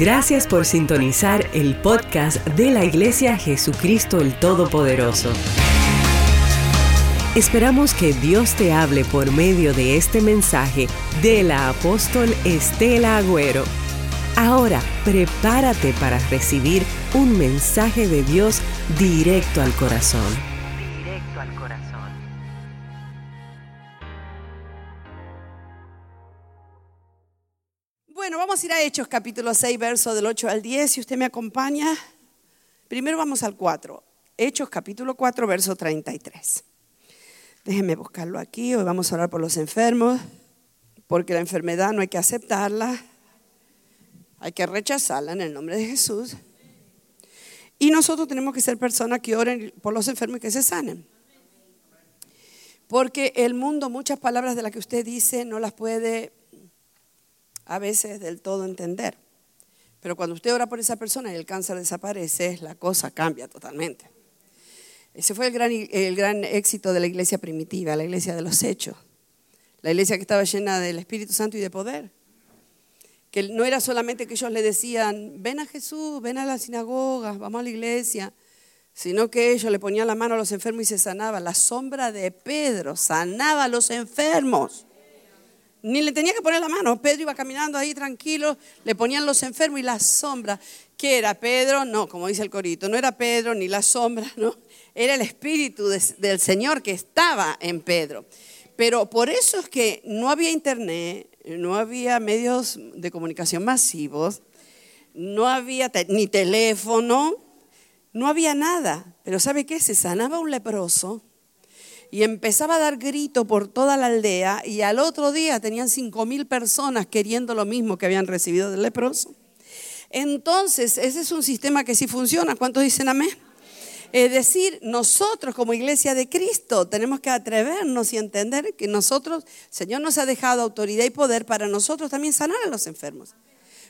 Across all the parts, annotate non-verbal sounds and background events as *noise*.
Gracias por sintonizar el podcast de la Iglesia Jesucristo el Todopoderoso. Esperamos que Dios te hable por medio de este mensaje de la apóstol Estela Agüero. Ahora, prepárate para recibir un mensaje de Dios directo al corazón. A Hechos capítulo 6, verso del 8 al 10. Si usted me acompaña, primero vamos al 4. Hechos capítulo 4, verso 33. Déjenme buscarlo aquí. Hoy vamos a orar por los enfermos, porque la enfermedad no hay que aceptarla, hay que rechazarla en el nombre de Jesús. Y nosotros tenemos que ser personas que oren por los enfermos y que se sanen. Porque el mundo, muchas palabras de las que usted dice, no las puede a veces del todo entender. Pero cuando usted ora por esa persona y el cáncer desaparece, la cosa cambia totalmente. Ese fue el gran, el gran éxito de la iglesia primitiva, la iglesia de los hechos. La iglesia que estaba llena del Espíritu Santo y de poder. Que no era solamente que ellos le decían, ven a Jesús, ven a la sinagoga, vamos a la iglesia, sino que ellos le ponían la mano a los enfermos y se sanaban. La sombra de Pedro sanaba a los enfermos. Ni le tenía que poner la mano. Pedro iba caminando ahí tranquilo, le ponían los enfermos y la sombra. ¿Qué era Pedro? No, como dice el corito, no era Pedro ni la sombra, *laughs* no. Era el Espíritu del Señor que estaba en Pedro. Pero por eso es que no había internet, no había medios de comunicación masivos, no había ni teléfono, no había nada. Pero ¿sabe qué? Se sanaba un leproso y empezaba a dar grito por toda la aldea y al otro día tenían cinco mil personas queriendo lo mismo que habían recibido del leproso. Entonces, ese es un sistema que sí funciona. ¿Cuántos dicen amén? Es decir, nosotros como iglesia de Cristo tenemos que atrevernos y entender que nosotros, Señor nos ha dejado autoridad y poder para nosotros también sanar a los enfermos.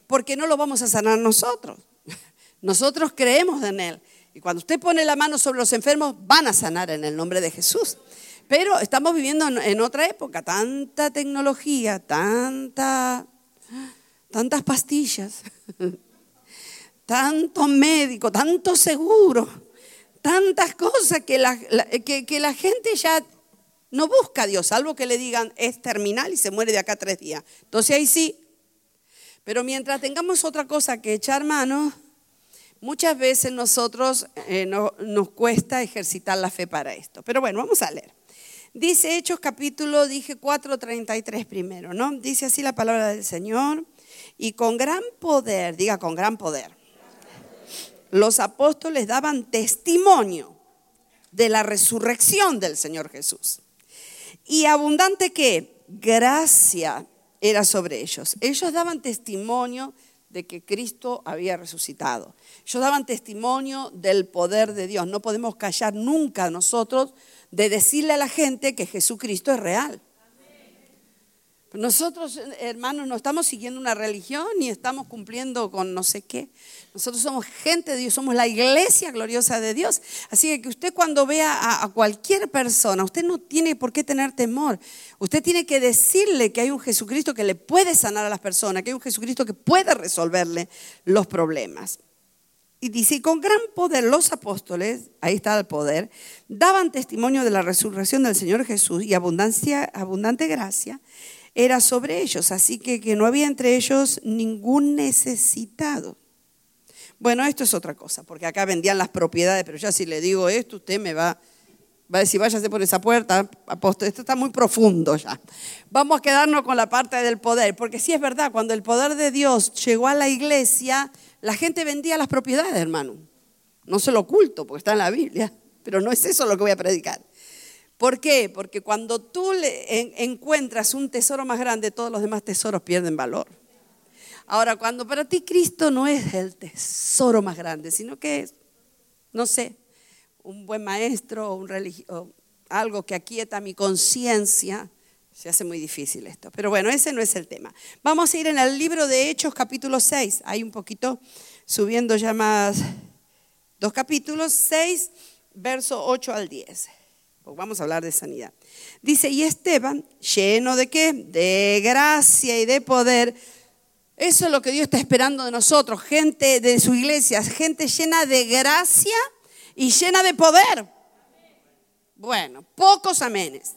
Porque no lo vamos a sanar nosotros. *laughs* Nosotros creemos en Él. Y cuando usted pone la mano sobre los enfermos, van a sanar en el nombre de Jesús. Pero estamos viviendo en otra época, tanta tecnología, tanta, tantas pastillas, *laughs* tanto médico, tanto seguro, tantas cosas que la, que, que la gente ya no busca a Dios, salvo que le digan es terminal y se muere de acá tres días. Entonces ahí sí. Pero mientras tengamos otra cosa que echar mano, Muchas veces nosotros eh, nos cuesta ejercitar la fe para esto. Pero bueno, vamos a leer. Dice Hechos capítulo, dije 4.33 primero, ¿no? Dice así la palabra del Señor. Y con gran poder, diga con gran poder, los apóstoles daban testimonio de la resurrección del Señor Jesús. Y abundante que gracia era sobre ellos. Ellos daban testimonio de que Cristo había resucitado. Ellos daban testimonio del poder de Dios. No podemos callar nunca nosotros de decirle a la gente que Jesucristo es real. Nosotros, hermanos, no estamos siguiendo una religión ni estamos cumpliendo con no sé qué. Nosotros somos gente de Dios, somos la iglesia gloriosa de Dios. Así que usted cuando vea a, cualquier persona, usted no tiene por qué tener temor. Usted tiene que decirle que hay un Jesucristo que le puede sanar a las personas, que hay un Jesucristo que puede resolverle los problemas. Y dice, con gran poder los apóstoles, ahí está el poder, daban testimonio de la resurrección del Señor Jesús y abundancia, abundante gracia era sobre ellos, así que, que no había entre ellos ningún necesitado. Bueno, esto es otra cosa, porque acá vendían las propiedades, pero ya si le digo esto, usted me va, va a decir, váyase por esa puerta, apóstol, esto está muy profundo ya. Vamos a quedarnos con la parte del poder, porque sí es verdad, cuando el poder de Dios llegó a la iglesia, la gente vendía las propiedades, hermano. No se lo oculto, porque está en la Biblia, pero no es eso lo que voy a predicar. ¿Por qué? Porque cuando tú encuentras un tesoro más grande, todos los demás tesoros pierden valor. Ahora, cuando para ti Cristo no es el tesoro más grande, sino que es, no sé, un buen maestro o un religio, algo que aquieta mi conciencia, se hace muy difícil esto. Pero bueno, ese no es el tema. Vamos a ir en el libro de Hechos capítulo 6. Hay un poquito subiendo ya más dos capítulos, 6, verso 8 al 10 vamos a hablar de sanidad. Dice, y Esteban, lleno de qué? De gracia y de poder. Eso es lo que Dios está esperando de nosotros, gente de su iglesia, gente llena de gracia y llena de poder. Bueno, pocos amenes,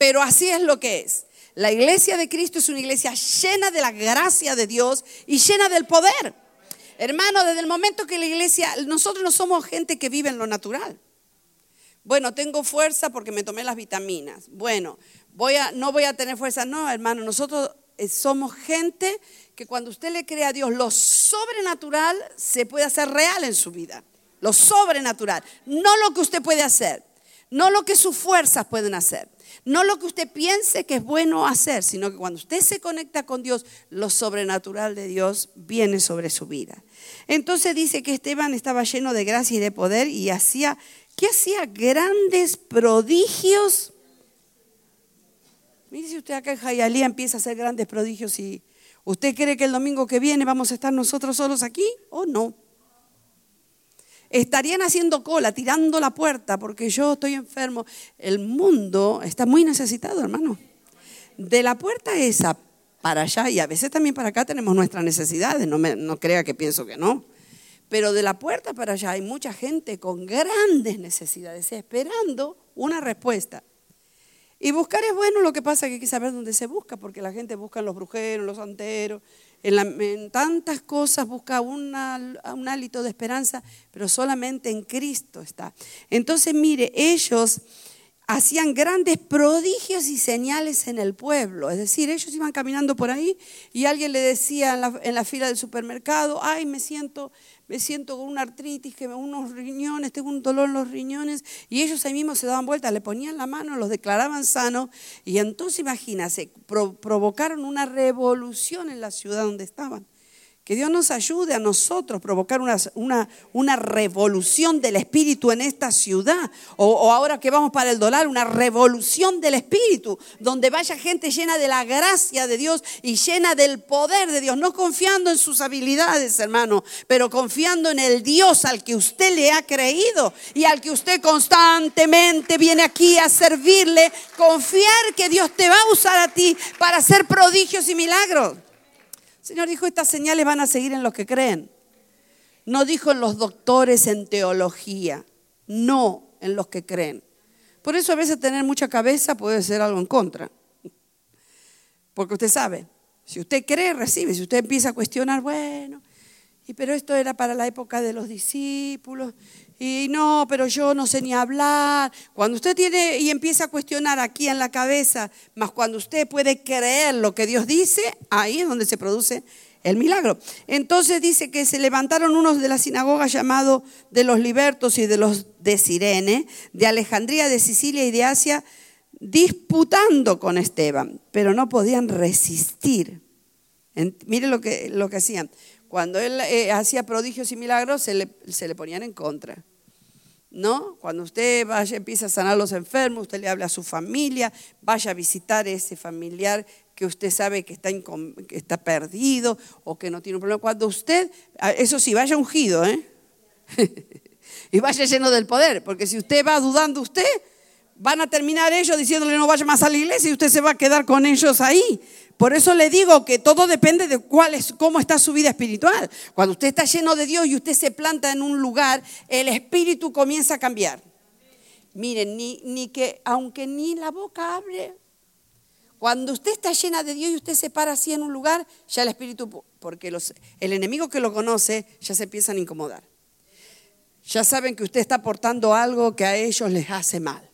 pero así es lo que es. La iglesia de Cristo es una iglesia llena de la gracia de Dios y llena del poder. Hermano, desde el momento que la iglesia, nosotros no somos gente que vive en lo natural. Bueno, tengo fuerza porque me tomé las vitaminas. Bueno, voy a, no voy a tener fuerza. No, hermano, nosotros eh, somos gente que cuando usted le cree a Dios, lo sobrenatural se puede hacer real en su vida. Lo sobrenatural. No lo que usted puede hacer. No lo que sus fuerzas pueden hacer. No lo que usted piense que es bueno hacer, sino que cuando usted se conecta con Dios, lo sobrenatural de Dios viene sobre su vida. Entonces dice que Esteban estaba lleno de gracia y de poder y hacía, ¿qué hacía? Grandes prodigios. Mire si usted acá en Jayalía empieza a hacer grandes prodigios y usted cree que el domingo que viene vamos a estar nosotros solos aquí o no estarían haciendo cola, tirando la puerta porque yo estoy enfermo. El mundo está muy necesitado, hermano. De la puerta esa para allá, y a veces también para acá tenemos nuestras necesidades, no, me, no crea que pienso que no. Pero de la puerta para allá hay mucha gente con grandes necesidades, esperando una respuesta. Y buscar es bueno, lo que pasa es que hay que saber dónde se busca, porque la gente busca en los brujeros, los santeros, en, tantas cosas busca un hálito de esperanza, pero solamente en Cristo está. Entonces, mire, ellos hacían grandes prodigios y señales en el pueblo. Es decir, ellos iban caminando por ahí y alguien le decía en la, en la fila del supermercado, ay, me siento me siento con una artritis, que unos riñones, tengo un dolor en los riñones, y ellos ahí mismos se daban vuelta, le ponían la mano, los declaraban sanos, y entonces imagínase, provocaron una revolución en la ciudad donde estaban. Que Dios nos ayude a nosotros a provocar una, una, una, revolución del Espíritu en esta ciudad. O, o, ahora que vamos para el dólar, una revolución del Espíritu, donde vaya gente llena de la gracia de Dios y llena del poder de Dios. No confiando en sus habilidades, hermano, pero confiando en el Dios al que usted le ha creído y al que usted constantemente viene aquí a servirle. Confiar que Dios te va a usar a ti para hacer prodigios y milagros. Señor dijo, estas señales van a seguir en los que creen. No dijo en los doctores en teología, no en los que creen. Por eso a veces tener mucha cabeza puede ser algo en contra. Porque usted sabe, si usted cree, recibe. Si usted empieza a cuestionar, bueno, y pero esto era para la época de los discípulos, y no, pero yo no sé ni hablar. Cuando usted tiene y empieza a cuestionar aquí en la cabeza, más cuando usted puede creer lo que Dios dice, ahí es donde se produce el milagro. Entonces dice que se levantaron unos de la sinagoga llamados de los libertos y de los de Sirene, de Alejandría, de Sicilia y de Asia, disputando con Esteban, pero no podían resistir. mire lo que, lo que hacían. Cuando él eh, hacía prodigios y milagros, se le, se le ponían en contra. ¿No? Cuando usted vaya, empieza a sanar a los enfermos, usted le habla a su familia, vaya a visitar a ese familiar que usted sabe que está, que está perdido o que no tiene un problema. Cuando usted, eso sí, vaya ungido, ¿eh? *laughs* y vaya lleno del poder, porque si usted va dudando usted, van a terminar ellos diciéndole no vaya más a la iglesia y usted se va a quedar con ellos ahí. Por eso le digo que todo depende de cuál es, cómo está su vida espiritual. Cuando usted está lleno de Dios y usted se planta en un lugar, el espíritu comienza a cambiar. Miren, ni, ni que, aunque ni la boca hable, cuando usted está llena de Dios y usted se para así en un lugar, ya el espíritu, porque el enemigo que lo conoce, ya se empiezan a incomodar. Ya saben que usted está aportando algo que a ellos les hace mal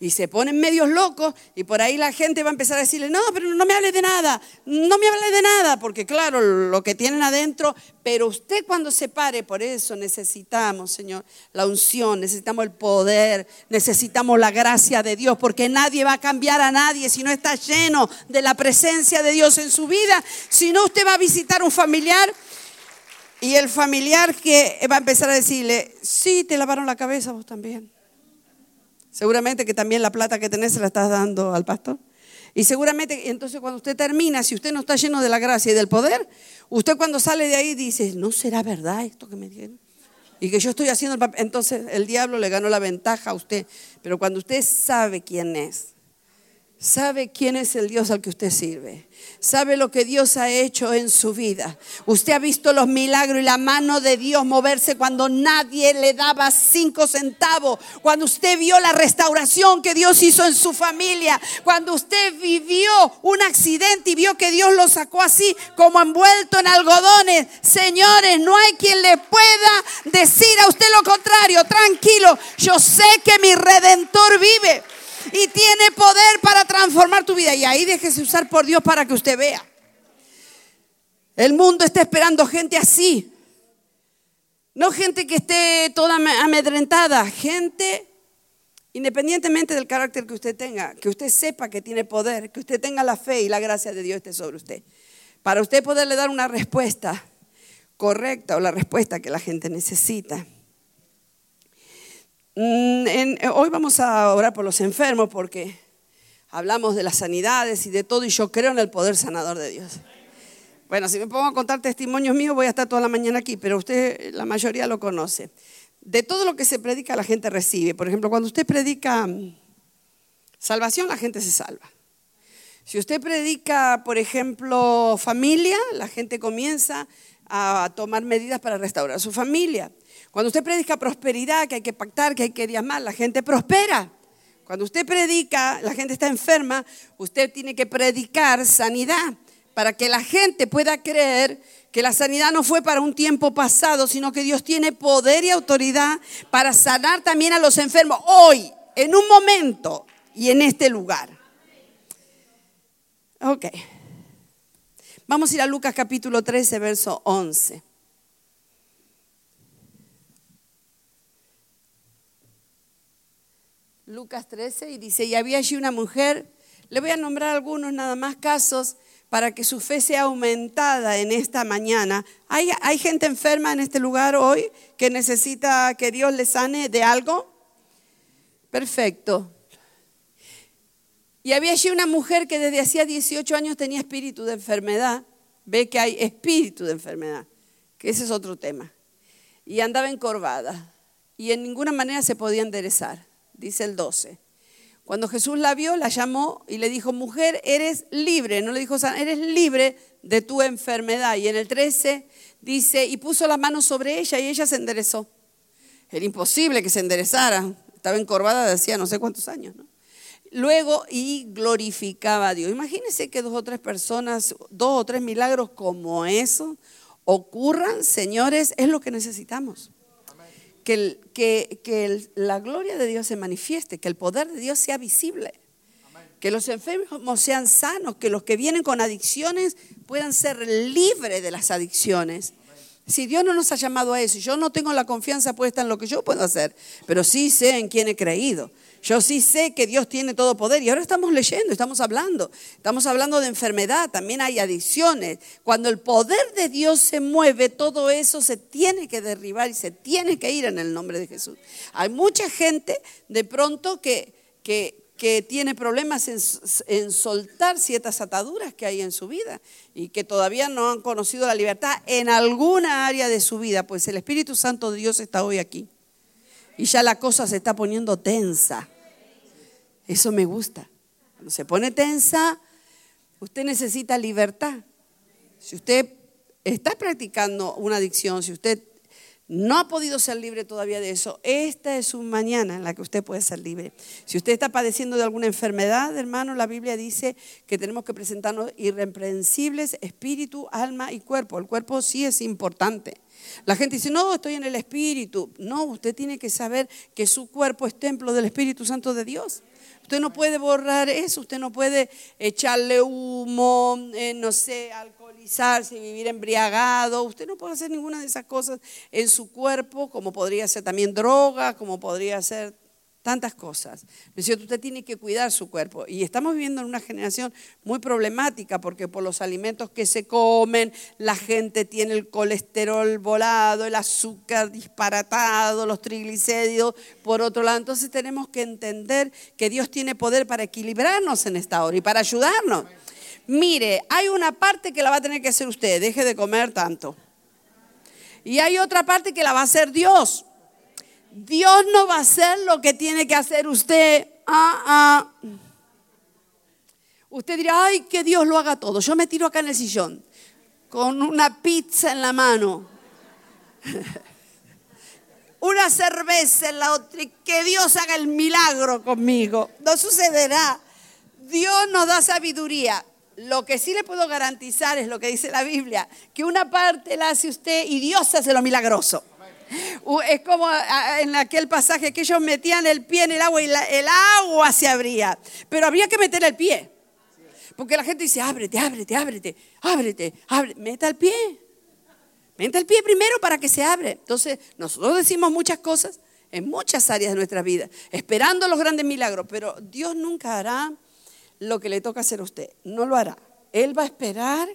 y se ponen medios locos y por ahí la gente va a empezar a decirle, no, pero no me hable de nada, no me hable de nada, porque claro, lo que tienen adentro, pero usted cuando se pare, por eso necesitamos, Señor, la unción, necesitamos el poder, necesitamos la gracia de Dios, porque nadie va a cambiar a nadie si no está lleno de la presencia de Dios en su vida, si no usted va a visitar un familiar. Y el familiar que va a empezar a decirle, sí, te lavaron la cabeza vos también. Seguramente que también la plata que tenés se la estás dando al pastor. Y seguramente, entonces cuando usted termina, si usted no está lleno de la gracia y del poder, usted cuando sale de ahí dice, ¿no será verdad esto que me dieron? Y que yo estoy haciendo el papel. Entonces el diablo le ganó la ventaja a usted. Pero cuando usted sabe quién es, sabe quién es el Dios al que usted sirve. Sabe lo que Dios ha hecho en su vida. Usted ha visto los milagros y la mano de Dios moverse cuando nadie le daba cinco centavos. Cuando usted vio la restauración que Dios hizo en su familia. Cuando usted vivió un accidente y vio que Dios lo sacó así como envuelto en algodones. Señores, no hay quien le pueda decir a usted lo contrario. Tranquilo, yo sé que mi redentor vive y tiene poder para transformar tu vida. Y ahí déjese usar por Dios para que usted vea. El mundo está esperando gente así. No gente que esté toda amedrentada, gente independientemente del carácter que usted tenga, que usted sepa que tiene poder, que usted tenga la fe y la gracia de Dios esté sobre usted. Para usted poderle dar una respuesta correcta o la respuesta que la gente necesita. Mm, eh, hoy vamos a orar por los enfermos porque hablamos de las sanidades y de todo y yo creo en el poder sanador de Dios. Bueno, si me pongo a contar testimonios míos voy a estar toda la mañana aquí, pero usted la mayoría lo conoce. De todo lo que se predica la gente recibe. Por ejemplo, cuando usted predica mm, salvación, la gente se salva. Si usted predica, por ejemplo, familia, la gente comienza a tomar medidas para restaurar su familia. Cuando usted predica prosperidad, que hay que pactar, que hay que diezmar, la gente prospera. Cuando usted predica, la gente está enferma, usted tiene que predicar sanidad para que la gente pueda creer que la sanidad no fue para un tiempo pasado, sino que Dios tiene poder y autoridad para sanar también a los enfermos hoy, en un momento y en este lugar. Ok. Vamos a ir a Lucas capítulo 13, verso 11. Lucas 13 y dice, y había allí una mujer, le voy a nombrar algunos nada más casos para que su fe sea aumentada en esta mañana. ¿Hay, ¿Hay, gente enferma en este lugar hoy que necesita que Dios le sane de algo? Perfecto. Y había allí una mujer que desde hacía 18 años tenía espíritu de enfermedad. Ve que hay espíritu de enfermedad, que ese es otro tema. Y andaba encorvada y en ninguna manera se podía enderezar dice el 12. Cuando Jesús la vio, la llamó y le dijo, mujer, eres libre, no le dijo, eres libre de tu enfermedad. Y en el 13 dice, y puso la mano sobre ella y ella se enderezó. Era imposible que se enderezara, estaba encorvada de hacía no sé cuántos años. Luego, y glorificaba a Dios. Imagínense que dos o tres personas, dos o tres milagros como eso ocurran, señores, es lo que necesitamos que, la gloria de Dios se manifieste, que el poder de Dios sea visible, que los enfermos sean sanos, que los que vienen con adicciones puedan ser libres de las adicciones. Si Dios no nos ha llamado a eso, yo no tengo la confianza puesta en lo que yo puedo hacer, pero sí sé en quién he creído. Yo sí sé que Dios tiene todo poder y ahora estamos leyendo, estamos hablando, estamos hablando de enfermedad, también hay adicciones. Cuando el poder de Dios se mueve, todo eso se tiene que derribar y se tiene que ir en el nombre de Jesús. Hay mucha gente de pronto que, que, tiene problemas en, en, soltar ciertas ataduras que hay en su vida y que todavía no han conocido la libertad en alguna área de su vida, pues el Espíritu Santo de Dios está hoy aquí. Y ya la cosa se está poniendo tensa. Eso me gusta. Cuando se pone tensa, usted necesita libertad. Si usted está practicando una adicción, si usted no ha podido ser libre todavía de eso, esta es una mañana en la que usted puede ser libre. Si usted está padeciendo de alguna enfermedad, hermano, la Biblia dice que tenemos que presentarnos irreprensibles espíritu, alma y cuerpo. El cuerpo sí es importante. La gente dice, no, estoy en el espíritu. No, usted tiene que saber que su cuerpo es templo del Espíritu Santo de Dios. Usted no puede borrar eso, usted no puede echarle humo, eh, no sé, alcoholizarse, vivir embriagado. Usted no puede hacer ninguna de esas cosas en su cuerpo, como podría ser también droga, como podría ser tantas cosas. ¿No es cierto? Usted tiene que cuidar su cuerpo. Y estamos viviendo en una generación muy problemática porque por los alimentos que se comen, la gente tiene el colesterol volado, el azúcar disparatado, los triglicéridos por otro lado. Entonces tenemos que entender que Dios tiene poder para equilibrarnos en esta hora y para ayudarnos. Mire, hay una parte que la va a tener que hacer usted, deje de comer tanto. Y hay otra parte que la va a hacer Dios. Dios no va a hacer lo que tiene que hacer usted. Ah, ah. Usted dirá, ay, que Dios lo haga todo. Yo me tiro acá en el sillón con una pizza en la mano, *laughs* una cerveza en la otra y que Dios haga el milagro conmigo. No sucederá. Dios nos da sabiduría. Lo que sí le puedo garantizar es lo que dice la Biblia, que una parte la hace usted y Dios hace lo milagroso. Es como en aquel pasaje que ellos metían el pie en el agua y el agua se abría, pero había que meter el pie. Porque la gente dice, ábrete, ábrete, ábrete, ábrete, ábrete. Meta el pie. Meta el pie primero para que se abre. Entonces, nosotros decimos muchas cosas en muchas áreas de nuestra vida, esperando los grandes milagros, pero Dios nunca hará lo que le toca hacer a usted. No lo hará. Él va a esperar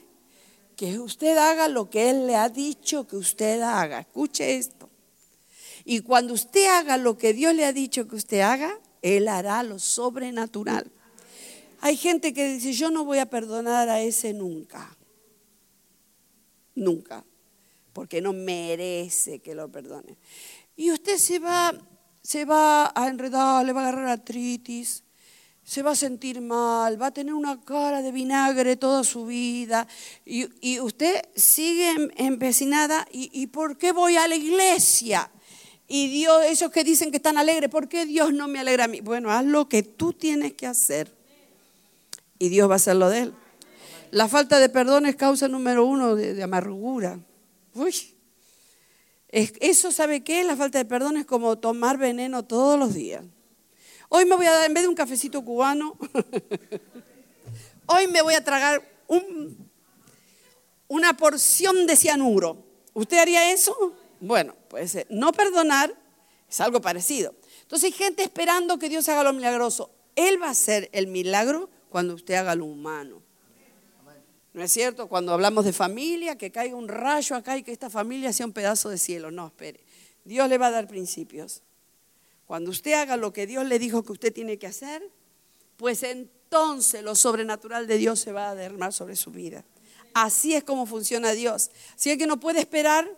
que usted haga lo que Él le ha dicho que usted haga. Escuche esto. Y cuando usted haga lo que Dios le ha dicho que usted haga, Él hará lo sobrenatural. Hay gente que dice, yo no voy a perdonar a ese nunca. Nunca. Porque no merece que lo perdone. Y usted se va, se va a enredar, le va a agarrar artritis, se va a sentir mal, va a tener una cara de vinagre toda su vida. Y, usted sigue empecinada. ¿Y, ¿Y por qué voy a la iglesia? Y Dios, esos que dicen que están alegres, ¿por qué Dios no me alegra a mí? Bueno, haz lo que tú tienes que hacer y Dios va a hacer lo de él. La falta de perdón es causa número uno de, amargura. Uy. eso, ¿sabe qué? La falta de perdón es como tomar veneno todos los días. Hoy me voy a dar, en vez de un cafecito cubano, *laughs* hoy me voy a tragar una porción de cianuro. ¿Usted haría eso? Bueno, pues eh, no perdonar es algo parecido. Entonces hay gente esperando que Dios haga lo milagroso. Él va a hacer el milagro cuando usted haga lo humano. ¿No es cierto? Cuando hablamos de familia, que caiga un rayo acá y que esta familia sea un pedazo de cielo. No, espere. Dios le va a dar principios. Cuando usted haga lo que Dios le dijo que usted tiene que hacer, pues entonces lo sobrenatural de Dios se va a derramar sobre su vida. Así es como funciona Dios. Así es que no puede esperar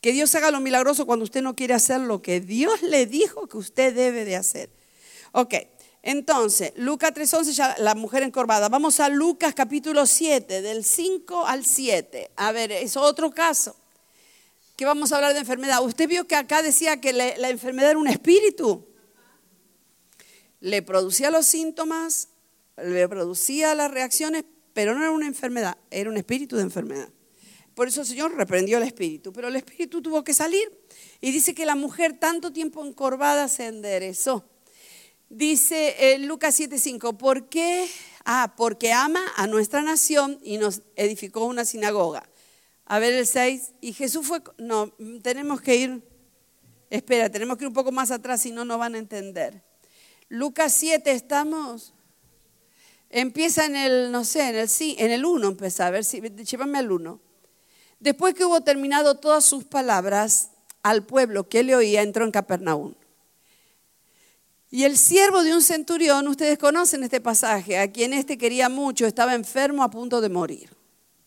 que Dios haga lo milagroso cuando usted no quiere hacer lo que Dios le dijo que usted debe de hacer. Ok, entonces, Lucas 3.11, ya la mujer encorvada. Vamos a Lucas capítulo 7, del 5 al 7. A ver, es otro caso. Que vamos a hablar de enfermedad. Usted vio que acá decía que la enfermedad era un espíritu. Le producía los síntomas, le producía las reacciones, pero no era una enfermedad, era un espíritu de enfermedad. Por eso el Señor reprendió al espíritu, pero el espíritu tuvo que salir. Y dice que la mujer tanto tiempo encorvada se enderezó. Dice eh, Lucas 7:5, ¿por qué? Ah, porque ama a nuestra nación y nos edificó una sinagoga. A ver el 6, y Jesús fue, no, tenemos que ir, espera, tenemos que ir un poco más atrás, si no, no van a entender. Lucas 7, estamos, empieza en el, no sé, en el, en el 1 empieza, a ver si, llévame al 1. Después que hubo terminado todas sus palabras al pueblo que le oía, entró en Capernaum. Y el siervo de un centurión, ustedes conocen este pasaje, a quien éste quería mucho, estaba enfermo a punto de morir.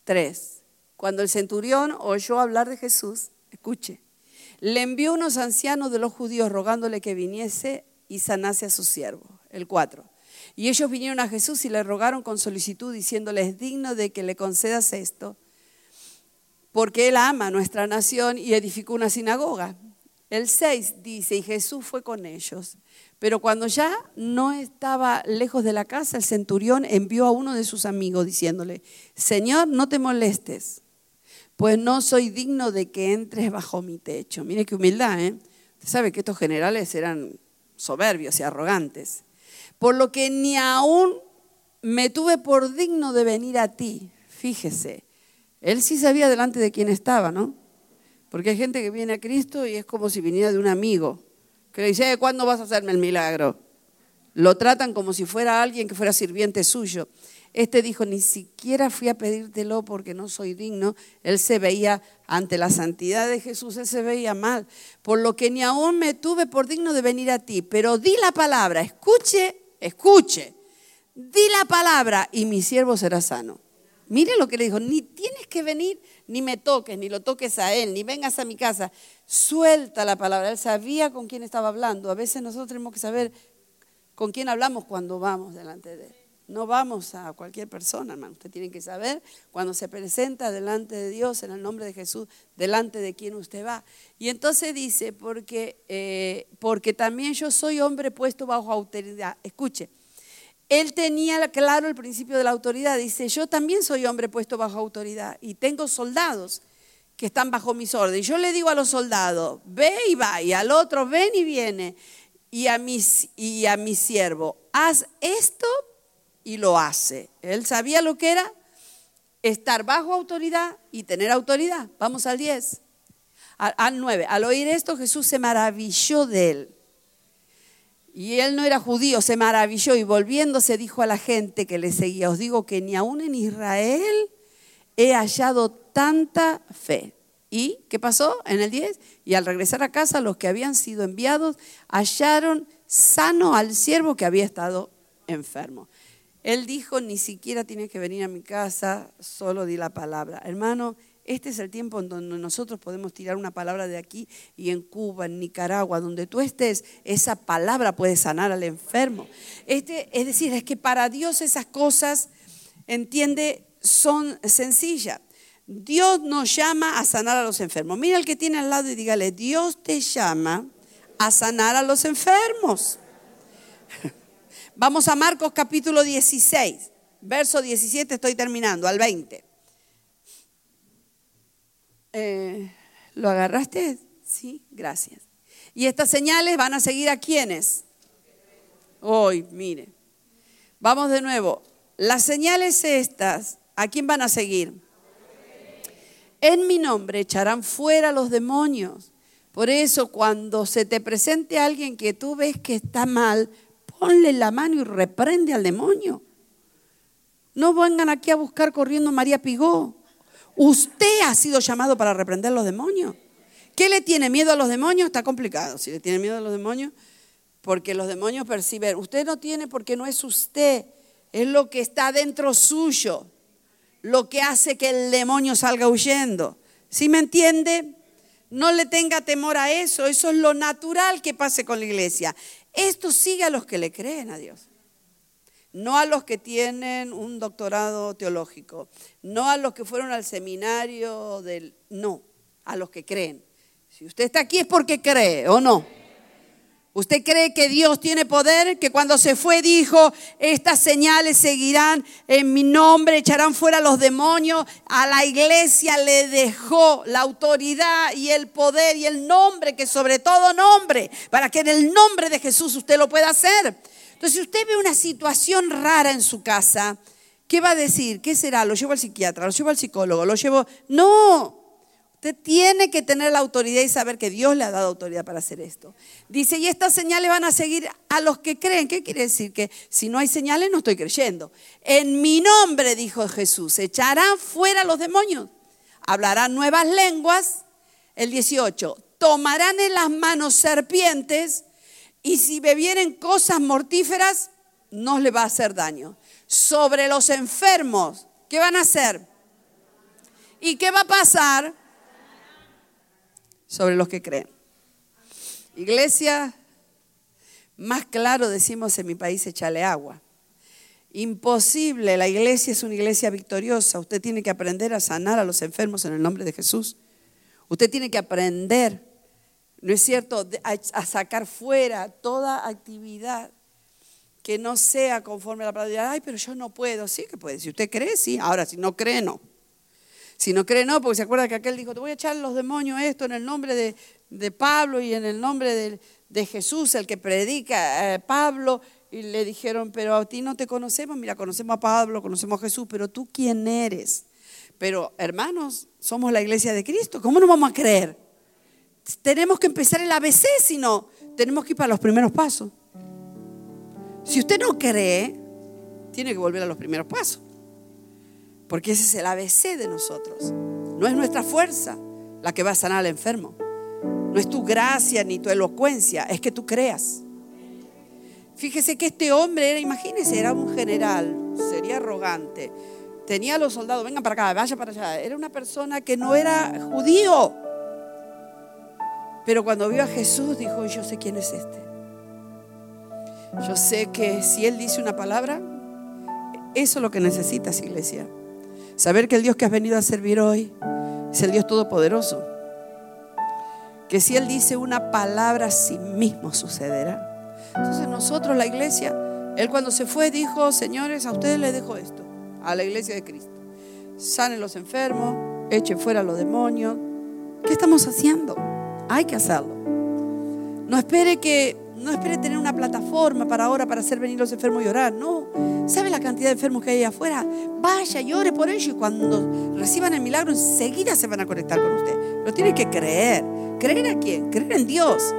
Tres. Cuando el centurión oyó hablar de Jesús, escuche, le envió unos ancianos de los judíos rogándole que viniese y sanase a su siervo. El cuatro. Y ellos vinieron a Jesús y le rogaron con solicitud, diciéndole, es digno de que le concedas esto, porque él ama nuestra nación y edificó una sinagoga. El 6 dice, y Jesús fue con ellos. Pero cuando ya no estaba lejos de la casa, el centurión envió a uno de sus amigos diciéndole, Señor, no te molestes, pues no soy digno de que entres bajo mi techo. Mire qué humildad, ¿eh? Usted sabe que estos generales eran soberbios y arrogantes. Por lo que ni aún me tuve por digno de venir a ti. Fíjese, él sí sabía delante de quién estaba, ¿no? Porque hay gente que viene a Cristo y es como si viniera de un amigo que le dice, eh, ¿cuándo vas a hacerme el milagro? Lo tratan como si fuera alguien que fuera sirviente suyo. Este dijo, ni siquiera fui a pedírtelo porque no soy digno. Él se veía ante la santidad de Jesús, él se veía mal. Por lo que ni aún me tuve por digno de venir a ti. Pero di la palabra, escuche, escuche. Di la palabra y mi siervo será sano. Mire lo que le dijo, ni tienes que venir, ni me toques, ni lo toques a él, ni vengas a mi casa. Suelta la palabra. Él sabía con quién estaba hablando. A veces nosotros tenemos que saber con quién hablamos cuando vamos delante de él. No vamos a cualquier persona, hermano. Usted tiene que saber cuando se presenta delante de Dios, en el nombre de Jesús, delante de quién usted va. Y entonces dice, porque, eh, porque también yo soy hombre puesto bajo autoridad. Escuche, él tenía claro el principio de la autoridad. Dice, yo también soy hombre puesto bajo autoridad y tengo soldados que están bajo mis órdenes. Yo le digo a los soldados, ve y va, y al otro, ven y viene, y a mi, y a mi siervo, haz esto y lo hace. Él sabía lo que era estar bajo autoridad y tener autoridad. Vamos al 10. Al, 9. Al oír esto Jesús se maravilló de él. Y él no era judío, se maravilló y volviéndose dijo a la gente que le seguía, os digo que ni aún en Israel he hallado tanta fe. ¿Y qué pasó en el 10? Y al regresar a casa los que habían sido enviados hallaron sano al siervo que había estado enfermo. Él dijo, ni siquiera tienes que venir a mi casa, solo di la palabra. Hermano, este es el tiempo en donde nosotros podemos tirar una palabra de aquí y en Cuba, en Nicaragua, donde tú estés, esa palabra puede sanar al enfermo. Este, es decir, es que para Dios esas cosas, entiende, son sencillas. Dios nos llama a sanar a los enfermos. Mira al que tiene al lado y dígale, Dios te llama a sanar a los enfermos. Vamos a Marcos capítulo 16, verso 17, estoy terminando, al 20. Eh, ¿Lo agarraste? Sí, gracias. Y estas señales van a seguir a quiénes? Hoy, mire. Vamos de nuevo. Las señales estas, ¿a quién van a seguir? En mi nombre echarán fuera los demonios. Por eso cuando se te presente alguien que tú ves que está mal, ponle la mano y reprende al demonio. No vengan aquí a buscar corriendo María Pigó. Usted ha sido llamado para reprender los demonios. ¿Qué le tiene miedo a los demonios? Está complicado. Si le tiene miedo a los demonios, porque los demonios perciben. Usted no tiene porque no es usted. Es lo que está dentro suyo. Lo que hace que el demonio salga huyendo. ¿Sí me entiende? No le tenga temor a eso. Eso es lo natural que pase con la iglesia. Esto sigue a los que le creen a Dios. No a los que tienen un doctorado teológico, no a los que fueron al seminario del... No, a los que creen. Si usted está aquí es porque cree, ¿o no? ¿Usted cree que Dios tiene poder? Que cuando se fue dijo, estas señales seguirán en mi nombre, echarán fuera los demonios. A la iglesia le dejó la autoridad y el poder y el nombre, que sobre todo nombre, para que en el nombre de Jesús usted lo pueda hacer. Entonces, si usted ve una situación rara en su casa, ¿qué va a decir? ¿Qué será? ¿Lo llevo al psiquiatra? ¿Lo llevo al psicólogo? ¿Lo llevo? No, Usted tiene que tener la autoridad y saber que Dios le ha dado autoridad para hacer esto. Dice, y estas señales van a seguir a los que creen. ¿Qué quiere decir? Que si no hay señales no estoy creyendo. En mi nombre, dijo Jesús, echarán fuera los demonios. Hablarán nuevas lenguas. El 18, tomarán en las manos serpientes y si bebieren cosas mortíferas, no les va a hacer daño. Sobre los enfermos, ¿qué van a hacer? ¿Y qué va a pasar? Sobre los que creen. Iglesia, más claro decimos en mi país, échale agua. Imposible, la iglesia es una iglesia victoriosa. Usted tiene que aprender a sanar a los enfermos en el nombre de Jesús. Usted tiene que aprender, ¿no es cierto?, a, sacar fuera toda actividad que no sea conforme a la palabra. Ay, pero yo no puedo. Sí que puede. Si usted cree, sí. Ahora, si no cree, no. Si no cree, no, porque se acuerda que aquel dijo, te voy a echar los demonios esto en el nombre de, Pablo y en el nombre de, Jesús, el que predica eh, Pablo. Y le dijeron, pero a ti no te conocemos, mira, conocemos a Pablo, conocemos a Jesús, pero tú quién eres. Pero hermanos, somos la iglesia de Cristo, ¿cómo no vamos a creer? Tenemos que empezar el ABC, si no, tenemos que ir para los primeros pasos. Si usted no cree, tiene que volver a los primeros pasos. Porque ese es el ABC de nosotros. No es nuestra fuerza la que va a sanar al enfermo. No es tu gracia ni tu elocuencia, es que tú creas. Fíjese que este hombre era, imagínese, era un general, sería arrogante. Tenía a los soldados, vengan para acá, vaya para allá. Era una persona que no era judío. Pero cuando vio a Jesús dijo, yo sé quién es este. Yo sé que si él dice una palabra, Eso es lo que necesitas, iglesia. Saber que el Dios que has venido a servir hoy es el Dios Todopoderoso. Que si Él dice una palabra, sí mismo sucederá. Entonces nosotros, la iglesia, Él cuando se fue dijo, señores, a ustedes les dejo esto, a la iglesia de Cristo. Sanen los enfermos, echen fuera a los demonios. ¿Qué estamos haciendo? Hay que hacerlo. No espere que no espere tener una plataforma para ahora para hacer venir los enfermos y orar. No. ¿Sabe la cantidad de enfermos que hay afuera? Vaya y ore por ellos y cuando reciban el milagro enseguida se van a conectar con usted. Lo tiene que creer. ¿Creer a quién? Creer en Dios.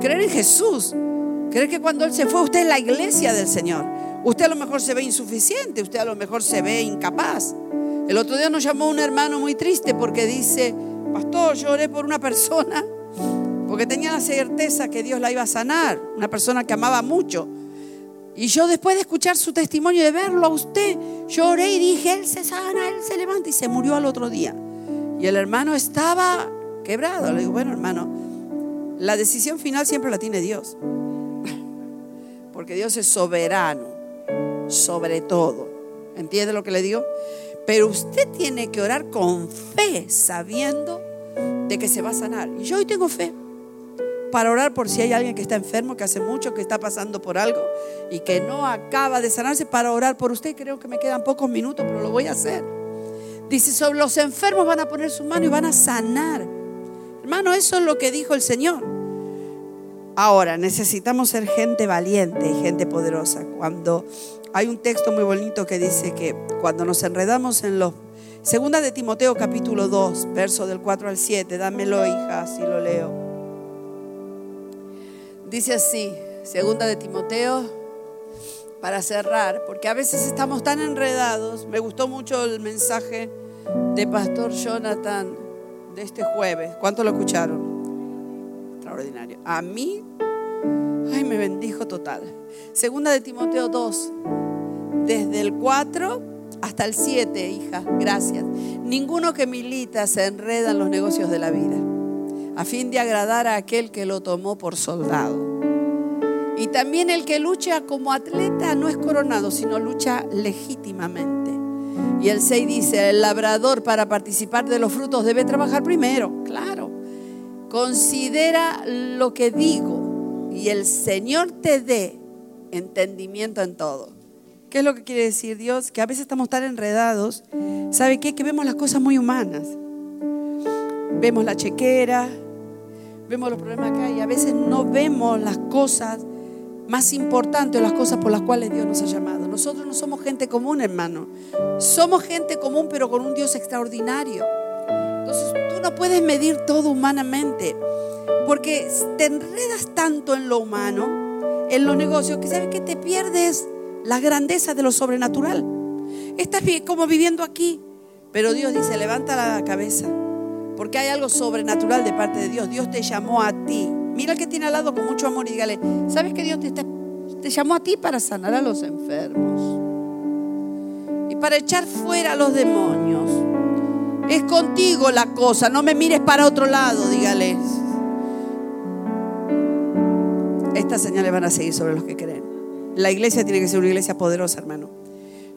Creer en Jesús. Creer que cuando Él se fue usted es la iglesia del Señor. Usted a lo mejor se ve insuficiente, usted a lo mejor se ve incapaz. El otro día nos llamó un hermano muy triste porque dice, pastor, yo oré por una persona porque tenía la certeza que Dios la iba a sanar, una persona que amaba mucho. Y yo después de escuchar su testimonio, de verlo a usted, lloré y dije, Él se sana, Él se levanta y se murió al otro día. Y el hermano estaba quebrado. Le digo, bueno hermano, la decisión final siempre la tiene Dios. *laughs* Porque Dios es soberano, sobre todo. ¿Entiende lo que le digo? Pero usted tiene que orar con fe, sabiendo de que se va a sanar. Y yo hoy tengo fe para orar por si hay alguien que está enfermo, que hace mucho que está pasando por algo y que no acaba de sanarse, para orar por usted. Creo que me quedan pocos minutos, pero lo voy a hacer. Dice, sobre los enfermos van a poner su mano y van a sanar. Hermano, eso es lo que dijo el Señor. Ahora, necesitamos ser gente valiente y gente poderosa. Cuando hay un texto muy bonito que dice que cuando nos enredamos en los... Segunda de Timoteo capítulo 2, verso del 4 al 7, dámelo hija, si lo leo. Dice así, segunda de Timoteo, para cerrar, porque a veces estamos tan enredados. Me gustó mucho el mensaje de Pastor Jonathan de este jueves. ¿Cuánto lo escucharon? Extraordinario. A mí, ay, me bendijo total. Segunda de Timoteo 2, desde el 4 hasta el 7, hija, gracias. Ninguno que milita se enreda en los negocios de la vida a fin de agradar a aquel que lo tomó por soldado. Y también el que lucha como atleta no es coronado, sino lucha legítimamente. Y el 6 dice, el labrador para participar de los frutos debe trabajar primero, claro. Considera lo que digo y el Señor te dé entendimiento en todo. ¿Qué es lo que quiere decir Dios? Que a veces estamos tan enredados, ¿sabe qué? Que vemos las cosas muy humanas. Vemos la chequera, vemos los problemas que hay. A veces no vemos las cosas más importantes o las cosas por las cuales Dios nos ha llamado. Nosotros no somos gente común, hermano. Somos gente común, pero con un Dios extraordinario. Entonces tú no puedes medir todo humanamente, porque te enredas tanto en lo humano, en los negocios, que sabes que te pierdes la grandeza de lo sobrenatural. Estás como viviendo aquí, pero Dios dice, levanta la cabeza porque hay algo sobrenatural de parte de Dios. Dios te llamó a ti. Mira el que tiene al lado con mucho amor y dígale, ¿sabes que Dios te, te llamó a ti para sanar a los enfermos? Y para echar fuera a los demonios. Es contigo la cosa, no me mires para otro lado, dígale. Estas señales van a seguir sobre los que creen. La iglesia tiene que ser una iglesia poderosa, hermano.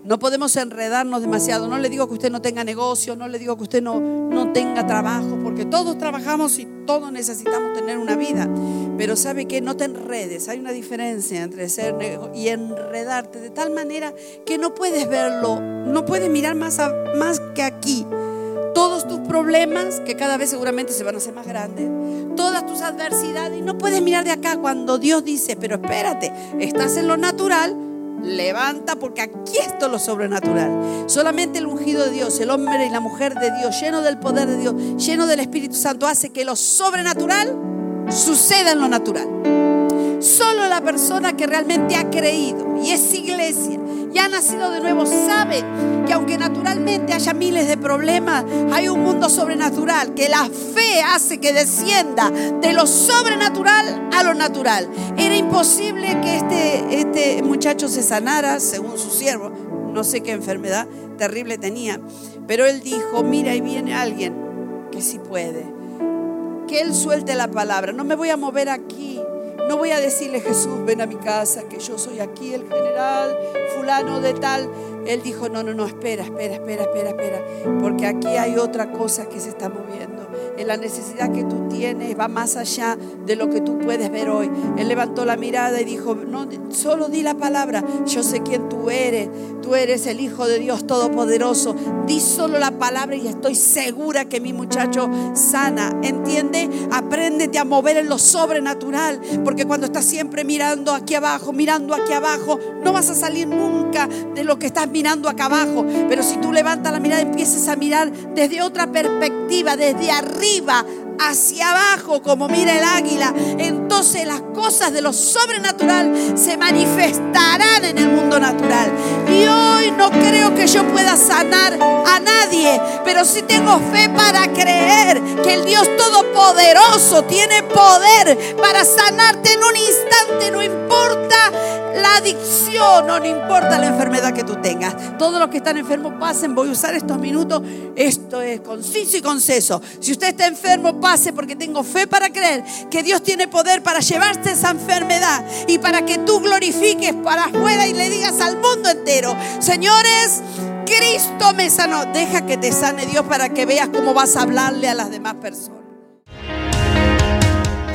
No podemos enredarnos demasiado. No le digo que usted no tenga negocio, no le digo que usted no, no tenga trabajo, porque todos trabajamos y todos necesitamos tener una vida. Pero sabe que no te enredes. Hay una diferencia entre ser y enredarte de tal manera que no puedes verlo, no puedes mirar más, más que aquí. Todos tus problemas, que cada vez seguramente se van a hacer más grandes, todas tus adversidades, y no puedes mirar de acá cuando Dios dice, pero espérate, estás en lo natural, levanta porque aquí está lo sobrenatural. Solamente el ungido de Dios, el hombre y la mujer de Dios, lleno del poder de Dios, lleno del Espíritu Santo, hace que lo sobrenatural suceda en lo natural. Solo la persona que realmente ha creído y es iglesia y ha nacido de nuevo sabe que aunque naturalmente haya miles de problemas, hay un mundo sobrenatural, que la fe hace que descienda de lo sobrenatural a lo natural. Era imposible que este, este muchacho se sanara, según su siervo, no sé qué enfermedad terrible tenía, pero él dijo, mira, ahí viene alguien que sí puede, que él suelte la palabra, no me voy a mover aquí No voy a decirle, Jesús, ven a mi casa, que yo soy aquí el general, fulano de tal. Él dijo, no, no, no, espera, espera, espera, espera, espera, porque aquí hay otra cosa que se está moviendo. En la necesidad que tú tienes va más allá de lo que tú puedes ver hoy. Él levantó la mirada y dijo, no, solo di la palabra, yo sé quién tú eres, tú eres el Hijo de Dios Todopoderoso. Di solo la palabra y estoy segura que mi muchacho sana, ¿entiende? Apréndete a mover en lo sobrenatural, porque cuando estás siempre mirando aquí abajo, mirando aquí abajo, no vas a salir nunca de lo que estás mirando acá abajo. Pero si tú levantas la mirada y empiezas a mirar desde otra perspectiva, desde arriba, hacia abajo como mira el águila, entonces las cosas de lo sobrenatural se manifestarán en el mundo natural. Y hoy no creo que yo pueda sanar a nadie, pero sí tengo fe para creer que el Dios Todopoderoso tiene poder para sanarte en un instante, no importa la adicción, no, no importa la que tú tengas. Todos los que están enfermos pasen, voy a usar estos minutos. Esto es conciso y conceso. Si usted está enfermo, pase porque tengo fe para creer que Dios tiene poder para llevarte esa enfermedad y para que tú glorifiques para afuera y le digas al mundo entero, señores, Cristo me sanó. Deja que te sane Dios para que veas cómo vas a hablarle a las demás personas.